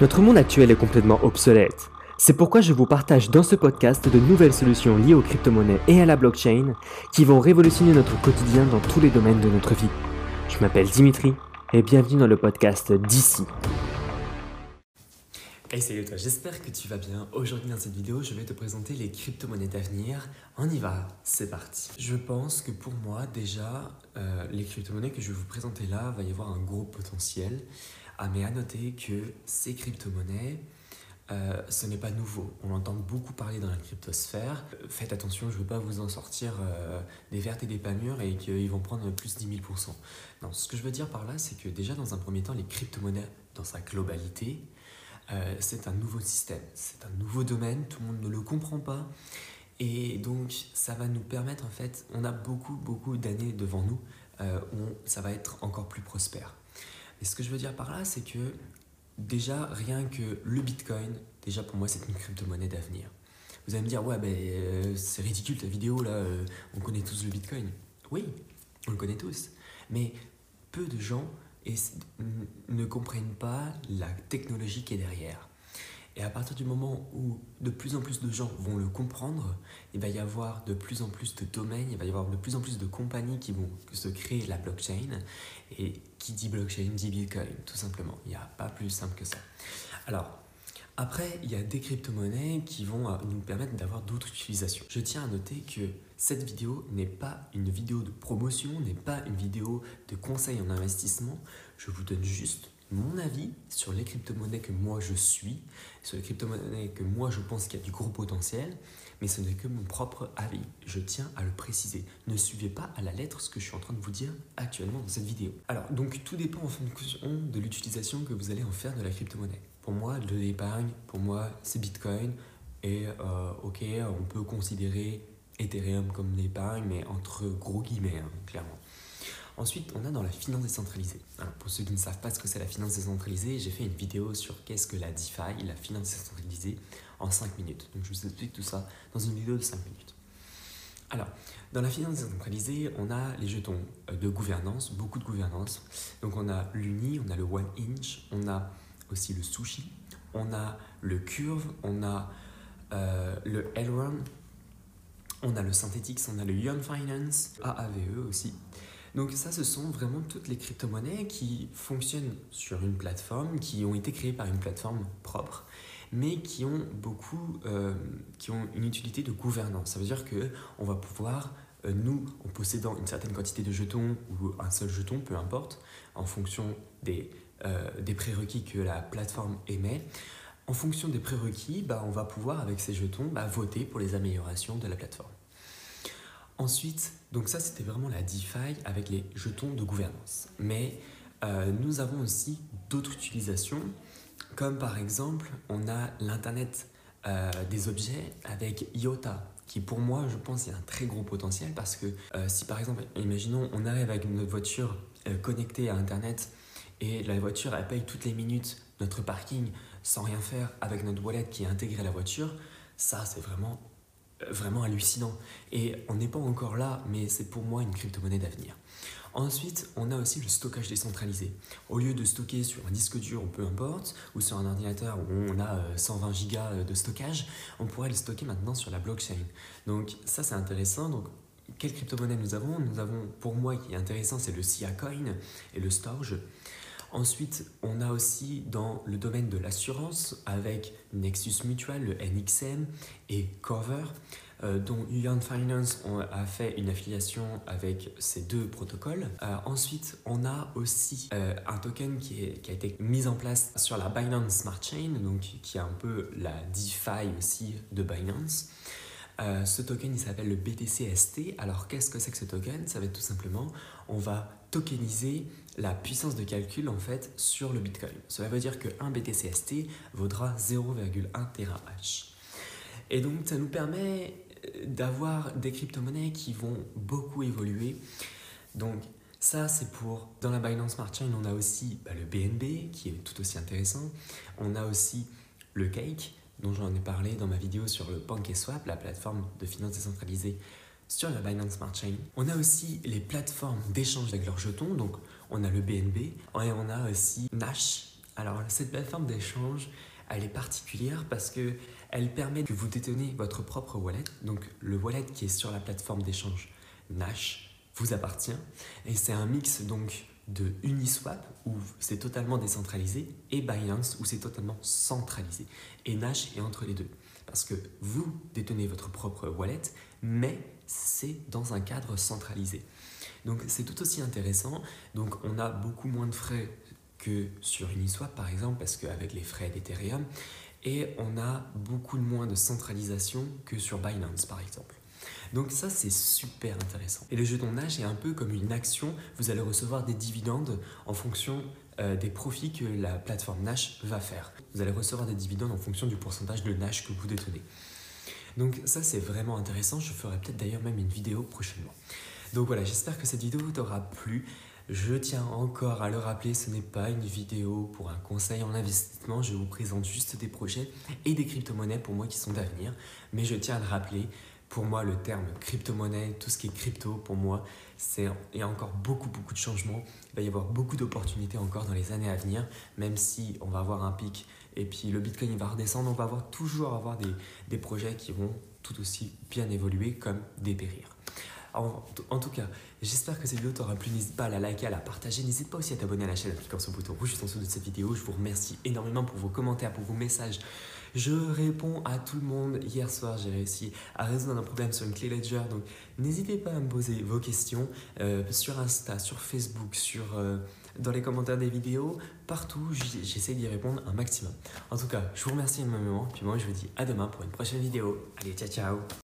Notre monde actuel est complètement obsolète. C'est pourquoi je vous partage dans ce podcast de nouvelles solutions liées aux crypto-monnaies et à la blockchain qui vont révolutionner notre quotidien dans tous les domaines de notre vie. Je m'appelle Dimitri et bienvenue dans le podcast d'ici. Hey salut toi, j'espère que tu vas bien. Aujourd'hui dans cette vidéo, je vais te présenter les crypto-monnaies d'avenir. On y va, c'est parti. Je pense que pour moi déjà, euh, les crypto-monnaies que je vais vous présenter là, va y avoir un gros potentiel. Ah mais à noter que ces crypto-monnaies, euh, ce n'est pas nouveau. On entend beaucoup parler dans la cryptosphère. Faites attention, je ne veux pas vous en sortir euh, des vertes et des pas mûres et qu'ils vont prendre plus de 10 000%. Non, ce que je veux dire par là, c'est que déjà dans un premier temps, les crypto-monnaies dans sa globalité, euh, c'est un nouveau système, c'est un nouveau domaine, tout le monde ne le comprend pas. Et donc ça va nous permettre, en fait, on a beaucoup, beaucoup d'années devant nous où ça va être encore plus prospère. Et ce que je veux dire par là, c'est que déjà, rien que le Bitcoin, déjà pour moi, c'est une crypto-monnaie d'avenir. Vous allez me dire, ouais, ben, euh, c'est ridicule ta vidéo là, euh, on connaît tous le Bitcoin. Oui, on le connaît tous. Mais peu de gens ne comprennent pas la technologie qui est derrière. Et à partir du moment où de plus en plus de gens vont le comprendre, il va y avoir de plus en plus de domaines, il va y avoir de plus en plus de compagnies qui vont se créer la blockchain. Et qui dit blockchain dit Bitcoin, tout simplement. Il n'y a pas plus simple que ça. Alors, après, il y a des crypto-monnaies qui vont euh, nous permettre d'avoir d'autres utilisations. Je tiens à noter que cette vidéo n'est pas une vidéo de promotion, n'est pas une vidéo de conseil en investissement. Je vous donne juste mon avis sur les crypto-monnaies que moi je suis, sur les crypto-monnaies que moi je pense qu'il y a du gros potentiel, mais ce n'est que mon propre avis. Je tiens à le préciser. Ne suivez pas à la lettre ce que je suis en train de vous dire actuellement dans cette vidéo. Alors, donc tout dépend en fonction de l'utilisation que vous allez en faire de la crypto-monnaie. Pour moi, de l'épargne, pour moi, c'est Bitcoin. Et euh, ok, on peut considérer Ethereum comme l'épargne, mais entre gros guillemets, hein, clairement. Ensuite, on a dans la finance décentralisée. pour ceux qui ne savent pas ce que c'est la finance décentralisée, j'ai fait une vidéo sur qu'est-ce que la DeFi, la finance décentralisée, en 5 minutes. Donc je vous explique tout ça dans une vidéo de 5 minutes. Alors, dans la finance décentralisée, on a les jetons euh, de gouvernance, beaucoup de gouvernance. Donc on a l'Uni, on a le One Inch, on a aussi le Sushi, on a le Curve, on a euh, le Elrond, on a le Synthetix, on a le Young Finance, AAVE aussi. Donc ça, ce sont vraiment toutes les crypto-monnaies qui fonctionnent sur une plateforme, qui ont été créées par une plateforme propre, mais qui ont beaucoup, euh, qui ont une utilité de gouvernance. Ça veut dire que on va pouvoir, euh, nous, en possédant une certaine quantité de jetons ou un seul jeton, peu importe, en fonction des, euh, des prérequis que la plateforme émet, en fonction des prérequis, bah, on va pouvoir, avec ces jetons, bah, voter pour les améliorations de la plateforme. Ensuite, donc ça c'était vraiment la DeFi avec les jetons de gouvernance. Mais euh, nous avons aussi d'autres utilisations, comme par exemple on a l'Internet euh, des objets avec IOTA, qui pour moi je pense est un très gros potentiel parce que euh, si par exemple, imaginons on arrive avec notre voiture connectée à Internet et la voiture elle paye toutes les minutes notre parking sans rien faire avec notre wallet qui est intégré à la voiture, ça c'est vraiment vraiment hallucinant. Et on n'est pas encore là, mais c'est pour moi une crypto-monnaie d'avenir. Ensuite, on a aussi le stockage décentralisé. Au lieu de stocker sur un disque dur ou peu importe, ou sur un ordinateur où on a 120 euh, gigas euh, de stockage, on pourrait le stocker maintenant sur la blockchain. Donc ça c'est intéressant. Donc quelle crypto-monnaie nous avons? Nous avons, pour moi, qui est intéressant, c'est le SIA Coin et le Storage. Ensuite, on a aussi dans le domaine de l'assurance avec Nexus Mutual, le NXM et Cover, euh, dont Yuan Finance a fait une affiliation avec ces deux protocoles. Euh, ensuite, on a aussi euh, un token qui, a été mis en place sur la Binance Smart Chain, donc qui est un peu la DeFi aussi de Binance. ce token, il s'appelle le BTCST. Alors, qu'est-ce que c'est que ce token? Ça va être tout simplement, on va tokeniser la puissance de calcul en fait sur le Bitcoin. Cela veut dire qu'un BTCST vaudra 0,1 TH. Et donc ça nous permet euh, d'avoir des crypto-monnaies qui vont beaucoup évoluer. Donc ça c'est pour... Dans la Binance Smart Chain, on a aussi bah, le BNB qui est tout aussi intéressant. On a aussi le Cake dont j'en ai parlé dans ma vidéo sur le PancakeSwap, la plateforme de finance décentralisée sur la Binance Smart Chain. On a aussi les plateformes d'échange avec leurs jetons, donc on a le BNB et on a aussi Nash Alors cette plateforme d'échange, elle est particulière parce que elle permet que vous détenez votre propre wallet. Donc le wallet qui est sur la plateforme d'échange Nash vous appartient et c'est un mix donc de Uniswap où c'est totalement décentralisé et Binance où c'est totalement centralisé. Et Nash est entre les deux parce que vous détenez votre propre wallet mais c'est dans un cadre centralisé. Donc c'est tout aussi intéressant. Donc on a beaucoup moins de frais que sur Uniswap par exemple, parce qu'avec les frais d'Ethereum, et on a beaucoup moins de centralisation que sur Binance par exemple. Donc ça c'est super intéressant. Et le jeton Nash est un peu comme une action, vous allez recevoir des dividendes en fonction euh, des profits que la plateforme Nash va faire. Vous allez recevoir des dividendes en fonction du pourcentage de Nash que vous détenez. Donc ça c'est vraiment intéressant, je ferai peut-être d'ailleurs même une vidéo prochainement. Donc voilà, j'espère que cette vidéo t'aura plu. Je tiens encore à le rappeler, ce n'est pas une vidéo pour un conseil en investissement, je vous présente juste des projets et des crypto-monnaies pour moi qui sont d'avenir. Mais je tiens à le rappeler, pour moi le terme crypto-monnaie, tout ce qui est crypto, pour moi, c'est il y a encore beaucoup beaucoup de changements. Il va y avoir beaucoup d'opportunités encore dans les années à venir, même si on va avoir un pic et puis le Bitcoin il va redescendre, on va toujours avoir des, des projets qui vont tout aussi bien évoluer comme dépérir. En, tout cas, j'espère que cette vidéo t'aura plu. N'hésite pas à la liker, à la partager. N'hésite pas aussi à t'abonner à la chaîne en cliquant sur le bouton rouge juste en dessous de cette vidéo. Je vous remercie énormément pour vos commentaires, pour vos messages. Je réponds à tout le monde. Hier soir, j'ai réussi à résoudre un problème sur une clé Ledger. Donc, n'hésitez pas à me poser vos questions euh, sur Insta, sur Facebook, sur, euh, dans les commentaires des vidéos. Partout, j'essaie d'y répondre un maximum. En tout cas, je vous remercie énormément. Puis moi, je vous dis à demain pour une prochaine vidéo. Allez, ciao, ciao